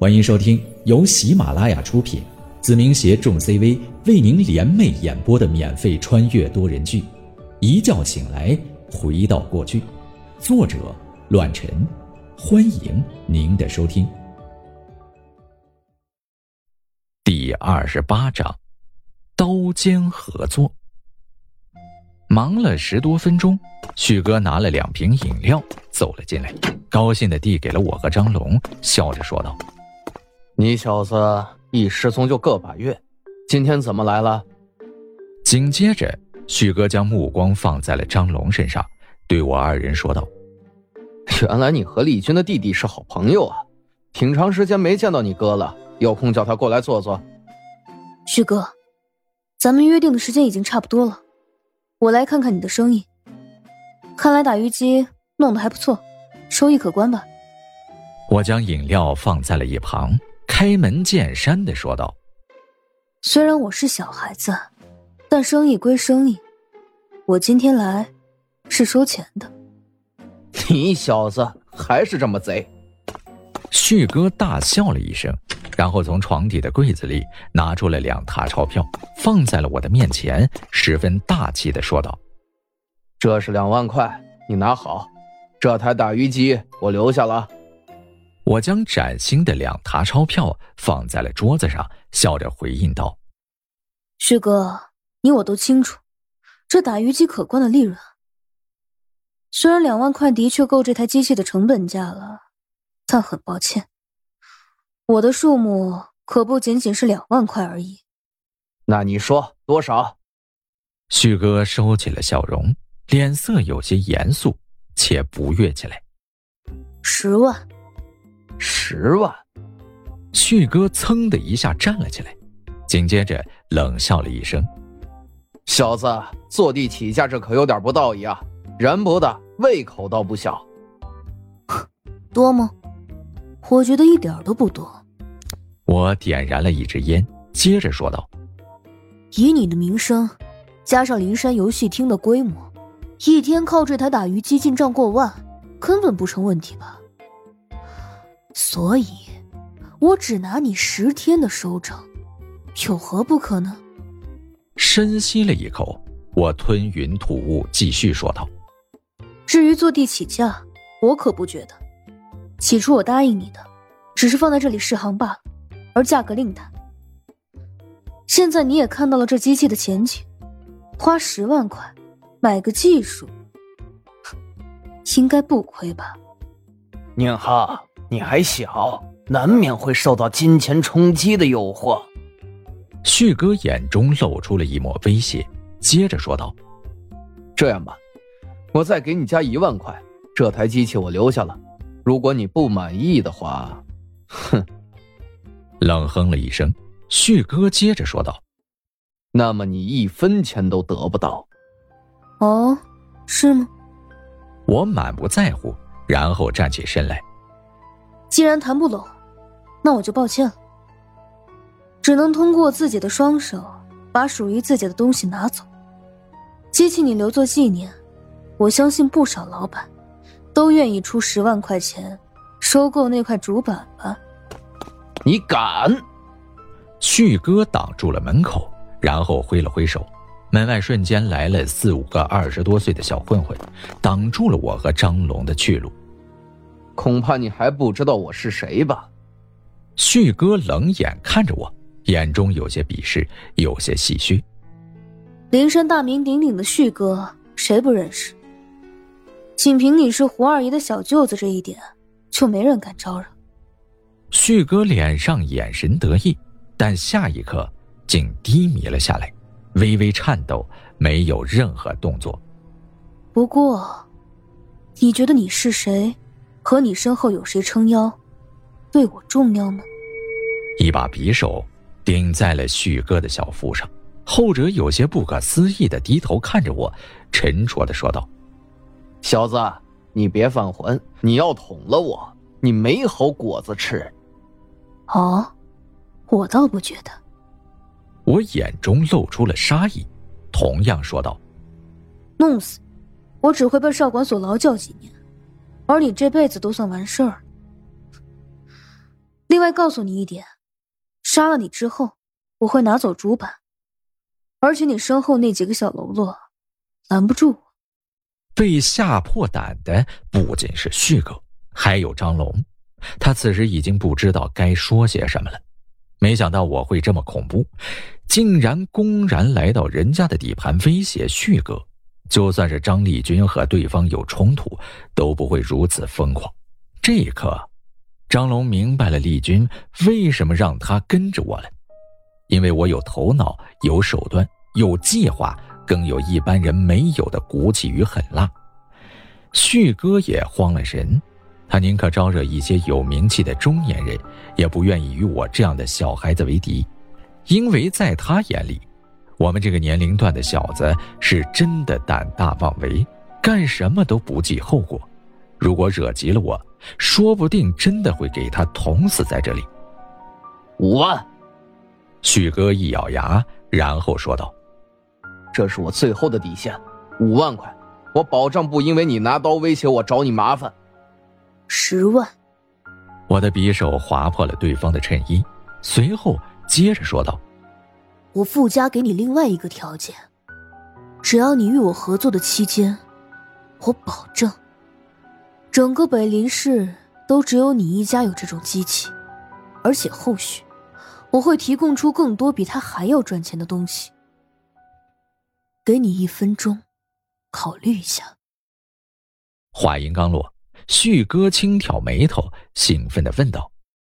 欢迎收听由喜马拉雅出品，子明携众 CV 为您联袂演播的免费穿越多人剧《一觉醒来回到过去》，作者：乱臣。欢迎您的收听。第二十八章，刀尖合作。忙了十多分钟，旭哥拿了两瓶饮料走了进来，高兴的递给了我和张龙，笑着说道。你小子一失踪就个把月，今天怎么来了？紧接着，旭哥将目光放在了张龙身上，对我二人说道：“原来你和丽君的弟弟是好朋友啊！挺长时间没见到你哥了，有空叫他过来坐坐。”旭哥，咱们约定的时间已经差不多了，我来看看你的生意。看来打鱼机弄得还不错，收益可观吧？我将饮料放在了一旁。开门见山的说道：“虽然我是小孩子，但生意归生意，我今天来是收钱的。你小子还是这么贼！”旭哥大笑了一声，然后从床底的柜子里拿出了两沓钞票，放在了我的面前，十分大气的说道：“这是两万块，你拿好。这台打鱼机我留下了。”我将崭新的两沓钞票放在了桌子上，笑着回应道：“旭哥，你我都清楚，这打鱼机可观的利润。虽然两万块的确够这台机器的成本价了，但很抱歉，我的数目可不仅仅是两万块而已。那你说多少？”旭哥收起了笑容，脸色有些严肃，且不悦起来：“十万。”十万，旭哥噌的一下站了起来，紧接着冷笑了一声：“小子，坐地起价，这可有点不道义啊！人不大，胃口倒不小。多吗？我觉得一点都不多。”我点燃了一支烟，接着说道：“以你的名声，加上灵山游戏厅的规模，一天靠这台打鱼机进账过万，根本不成问题吧？”所以，我只拿你十天的收成，有何不可呢？深吸了一口，我吞云吐雾，继续说道：“至于坐地起价，我可不觉得。起初我答应你的，只是放在这里试航罢了，而价格另谈。现在你也看到了这机器的前景，花十万块买个技术，应该不亏吧？”宁浩。你还小，难免会受到金钱冲击的诱惑。旭哥眼中露出了一抹威胁，接着说道：“这样吧，我再给你加一万块，这台机器我留下了。如果你不满意的话，哼。”冷哼了一声，旭哥接着说道：“那么你一分钱都得不到。”哦，是吗？我满不在乎，然后站起身来。既然谈不拢，那我就抱歉了。只能通过自己的双手把属于自己的东西拿走。机器你留作纪念，我相信不少老板都愿意出十万块钱收购那块主板吧。你敢？旭哥挡住了门口，然后挥了挥手，门外瞬间来了四五个二十多岁的小混混，挡住了我和张龙的去路。恐怕你还不知道我是谁吧？旭哥冷眼看着我，眼中有些鄙视，有些唏嘘。灵山大名鼎鼎的旭哥，谁不认识？仅凭你是胡二爷的小舅子这一点，就没人敢招惹。旭哥脸上眼神得意，但下一刻竟低迷了下来，微微颤抖，没有任何动作。不过，你觉得你是谁？和你身后有谁撑腰，对我重要吗？一把匕首顶在了旭哥的小腹上，后者有些不可思议的低头看着我，沉着的说道：“小子，你别犯浑，你要捅了我，你没好果子吃。”哦，我倒不觉得。我眼中露出了杀意，同样说道：“弄死，我只会被少管所劳教几年。”而你这辈子都算完事儿。另外告诉你一点，杀了你之后，我会拿走主板，而且你身后那几个小喽啰，拦不住我。被吓破胆的不仅是旭哥，还有张龙。他此时已经不知道该说些什么了。没想到我会这么恐怖，竟然公然来到人家的底盘威胁旭哥。就算是张立军和对方有冲突，都不会如此疯狂。这一刻，张龙明白了丽君为什么让他跟着我了，因为我有头脑、有手段、有计划，更有一般人没有的骨气与狠辣。旭哥也慌了神，他宁可招惹一些有名气的中年人，也不愿意与我这样的小孩子为敌，因为在他眼里。我们这个年龄段的小子是真的胆大妄为，干什么都不计后果。如果惹急了我，说不定真的会给他捅死在这里。五万，旭哥一咬牙，然后说道：“这是我最后的底线，五万块，我保证不因为你拿刀威胁我找你麻烦。”十万，我的匕首划破了对方的衬衣，随后接着说道。我附加给你另外一个条件，只要你与我合作的期间，我保证，整个北林市都只有你一家有这种机器，而且后续我会提供出更多比他还要赚钱的东西。给你一分钟，考虑一下。话音刚落，旭哥轻挑眉头，兴奋的问道：“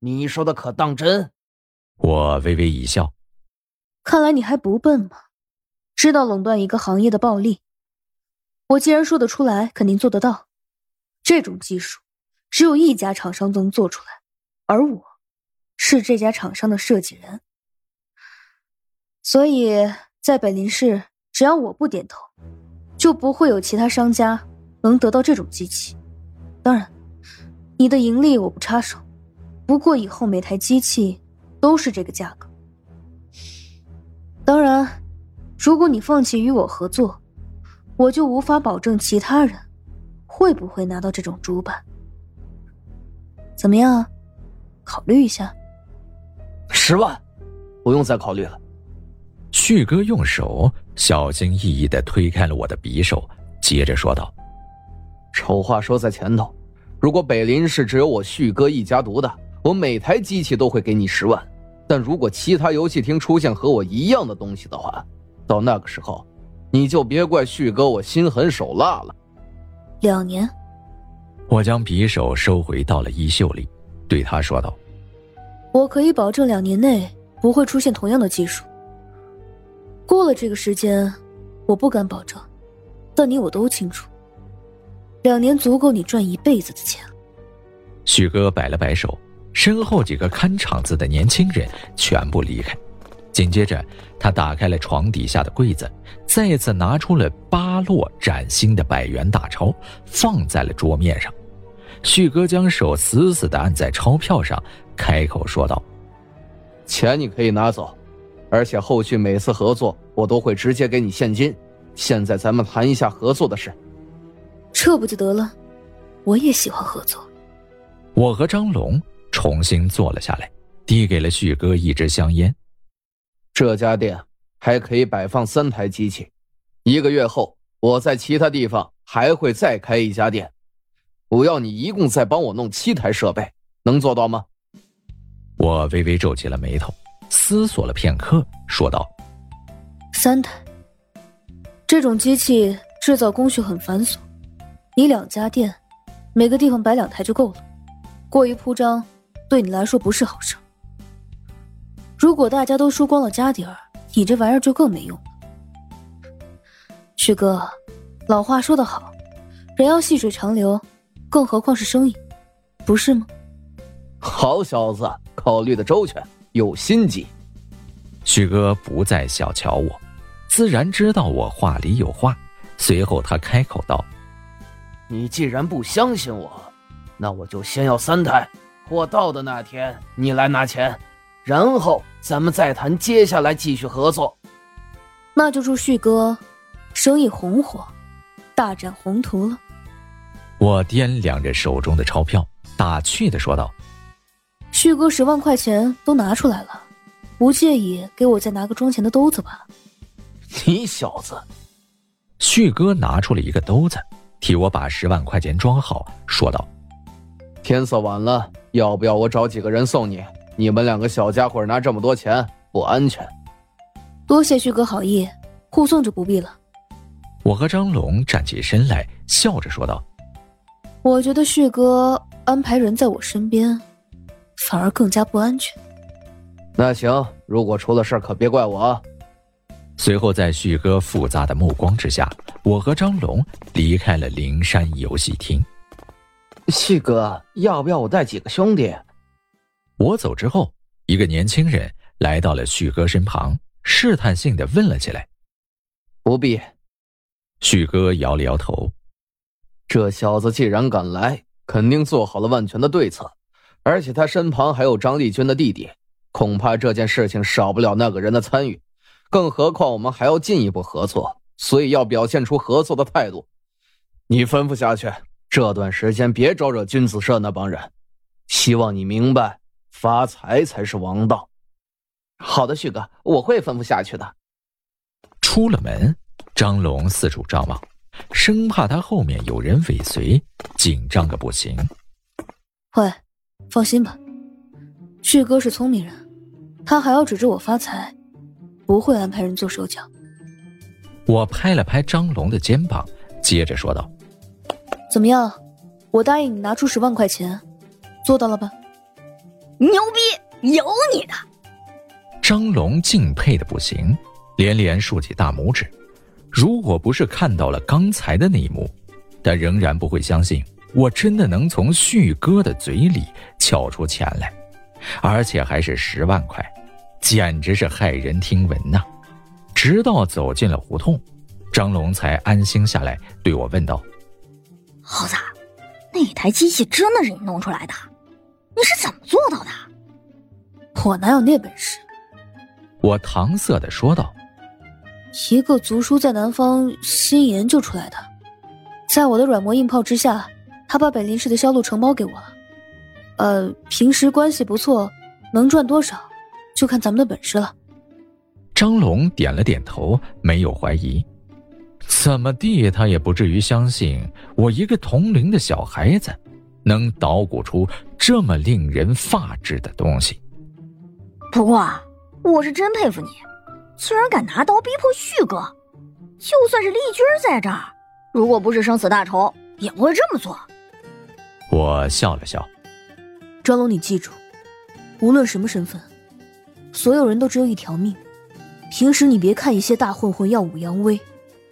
你说的可当真？”我微微一笑。看来你还不笨嘛，知道垄断一个行业的暴利。我既然说得出来，肯定做得到。这种技术只有一家厂商能做出来，而我是这家厂商的设计人。所以在北林市，只要我不点头，就不会有其他商家能得到这种机器。当然，你的盈利我不插手，不过以后每台机器都是这个价格。当然，如果你放弃与我合作，我就无法保证其他人会不会拿到这种主板。怎么样？考虑一下。十万，不用再考虑了。旭哥用手小心翼翼的推开了我的匕首，接着说道：“丑话说在前头，如果北林市只有我旭哥一家独大，我每台机器都会给你十万。”但如果其他游戏厅出现和我一样的东西的话，到那个时候，你就别怪旭哥我心狠手辣了。两年，我将匕首收回到了衣袖里，对他说道：“我可以保证两年内不会出现同样的技术。过了这个时间，我不敢保证。但你我都清楚，两年足够你赚一辈子的钱。”旭哥摆了摆手。身后几个看场子的年轻人全部离开，紧接着他打开了床底下的柜子，再次拿出了八落崭新的百元大钞，放在了桌面上。旭哥将手死死地按在钞票上，开口说道：“钱你可以拿走，而且后续每次合作我都会直接给你现金。现在咱们谈一下合作的事。”这不就得了？我也喜欢合作。我和张龙。重新坐了下来，递给了旭哥一支香烟。这家店还可以摆放三台机器，一个月后我在其他地方还会再开一家店，我要你一共再帮我弄七台设备，能做到吗？我微微皱起了眉头，思索了片刻，说道：“三台。这种机器制造工序很繁琐，你两家店，每个地方摆两台就够了，过于铺张。”对你来说不是好事。如果大家都输光了家底儿，你这玩意儿就更没用了。旭哥，老话说得好，人要细水长流，更何况是生意，不是吗？好小子，考虑的周全，有心机。旭哥不再小瞧我，自然知道我话里有话。随后他开口道：“你既然不相信我，那我就先要三台。”货到的那天，你来拿钱，然后咱们再谈接下来继续合作。那就祝旭哥生意红火，大展宏图了。我掂量着手中的钞票，打趣的说道：“旭哥十万块钱都拿出来了，不介意给我再拿个装钱的兜子吧？你小子！旭哥拿出了一个兜子，替我把十万块钱装好，说道：“天色晚了，要不要我找几个人送你？你们两个小家伙拿这么多钱不安全。”多谢旭哥好意，护送就不必了。我和张龙站起身来，笑着说道：“我觉得旭哥安排人在我身边，反而更加不安全。”那行，如果出了事可别怪我啊。随后，在旭哥复杂的目光之下，我和张龙离开了灵山游戏厅。旭哥，要不要我带几个兄弟？我走之后，一个年轻人来到了旭哥身旁，试探性的问了起来：“不必。”旭哥摇了摇头。这小子既然敢来，肯定做好了万全的对策，而且他身旁还有张丽君的弟弟，恐怕这件事情少不了那个人的参与。更何况我们还要进一步合作，所以要表现出合作的态度。你吩咐下去，这段时间别招惹君子社那帮人。希望你明白，发财才是王道。好的，旭哥，我会吩咐下去的。出了门，张龙四处张望，生怕他后面有人尾随，紧张个不行。喂，放心吧，旭哥是聪明人，他还要指着我发财。不会安排人做手脚。我拍了拍张龙的肩膀，接着说道：“怎么样？我答应你拿出十万块钱，做到了吧？牛逼，有你的！”张龙敬佩的不行，连连竖起大拇指。如果不是看到了刚才的那一幕，他仍然不会相信我真的能从旭哥的嘴里撬出钱来，而且还是十万块。简直是骇人听闻呐！直到走进了胡同，张龙才安心下来，对我问道：“猴子，那台机器真的是你弄出来的？你是怎么做到的？”我哪有那本事？我搪塞的说道：“一个族叔在南方新研究出来的，在我的软磨硬泡之下，他把北林市的销路承包给我了。呃，平时关系不错，能赚多少？”就看咱们的本事了。张龙点了点头，没有怀疑。怎么地，他也不至于相信我一个同龄的小孩子，能捣鼓出这么令人发指的东西。不过，我是真佩服你，居然敢拿刀逼迫旭哥。就算是丽君在这儿，如果不是生死大仇，也不会这么做。我笑了笑。张龙，你记住，无论什么身份。所有人都只有一条命，平时你别看一些大混混耀武扬威，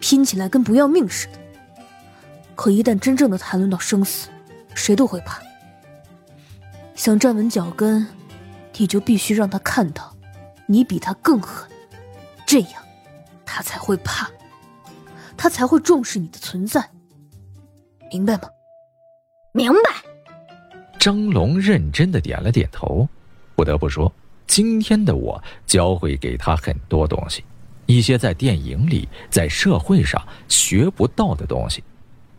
拼起来跟不要命似的。可一旦真正的谈论到生死，谁都会怕。想站稳脚跟，你就必须让他看到，你比他更狠，这样，他才会怕，他才会重视你的存在。明白吗？明白。张龙认真的点了点头。不得不说。今天的我教会给他很多东西，一些在电影里、在社会上学不到的东西。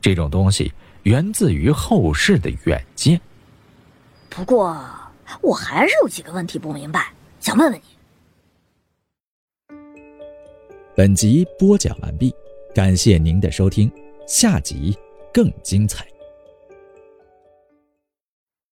这种东西源自于后世的远见。不过，我还是有几个问题不明白，想问问你。本集播讲完毕，感谢您的收听，下集更精彩。